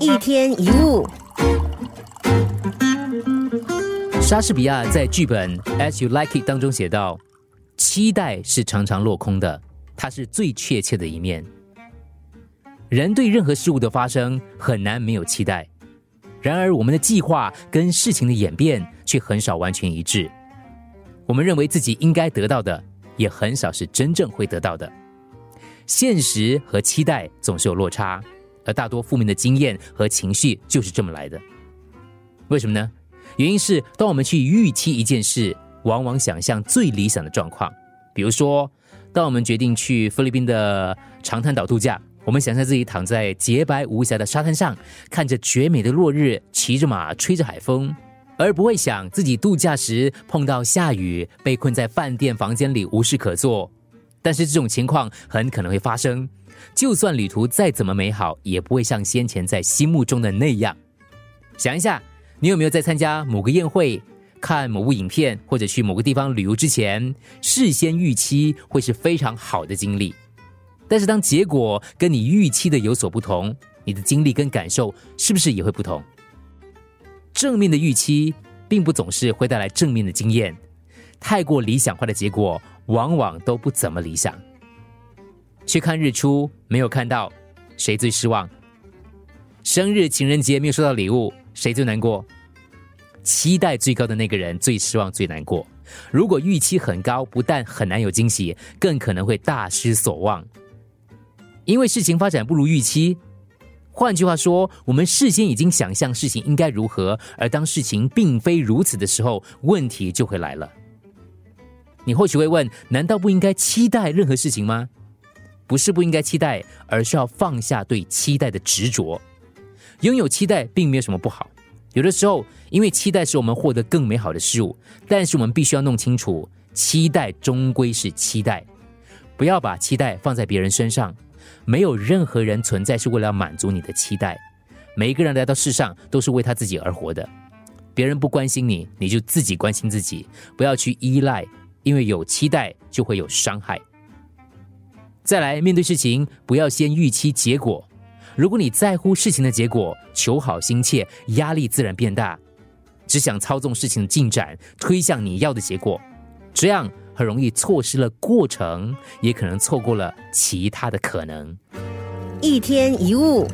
一天一物。莎士比亚在剧本《As You Like It》当中写道：“期待是常常落空的，它是最确切的一面。人对任何事物的发生很难没有期待，然而我们的计划跟事情的演变却很少完全一致。我们认为自己应该得到的，也很少是真正会得到的。现实和期待总是有落差，而大多负面的经验和情绪就是这么来的。为什么呢？”原因是，当我们去预期一件事，往往想象最理想的状况。比如说，当我们决定去菲律宾的长滩岛度假，我们想象自己躺在洁白无瑕的沙滩上，看着绝美的落日，骑着马，吹着海风，而不会想自己度假时碰到下雨，被困在饭店房间里无事可做。但是这种情况很可能会发生，就算旅途再怎么美好，也不会像先前在心目中的那样。想一下。你有没有在参加某个宴会、看某部影片或者去某个地方旅游之前，事先预期会是非常好的经历？但是当结果跟你预期的有所不同，你的经历跟感受是不是也会不同？正面的预期并不总是会带来正面的经验，太过理想化的结果往往都不怎么理想。去看日出没有看到，谁最失望？生日、情人节没有收到礼物。谁最难过？期待最高的那个人最失望、最难过。如果预期很高，不但很难有惊喜，更可能会大失所望。因为事情发展不如预期。换句话说，我们事先已经想象事情应该如何，而当事情并非如此的时候，问题就会来了。你或许会问：难道不应该期待任何事情吗？不是不应该期待，而是要放下对期待的执着。拥有期待并没有什么不好，有的时候因为期待使我们获得更美好的事物，但是我们必须要弄清楚，期待终归是期待，不要把期待放在别人身上。没有任何人存在是为了满足你的期待，每一个人来到世上都是为他自己而活的。别人不关心你，你就自己关心自己，不要去依赖，因为有期待就会有伤害。再来面对事情，不要先预期结果。如果你在乎事情的结果，求好心切，压力自然变大。只想操纵事情的进展，推向你要的结果，这样很容易错失了过程，也可能错过了其他的可能。一天一物。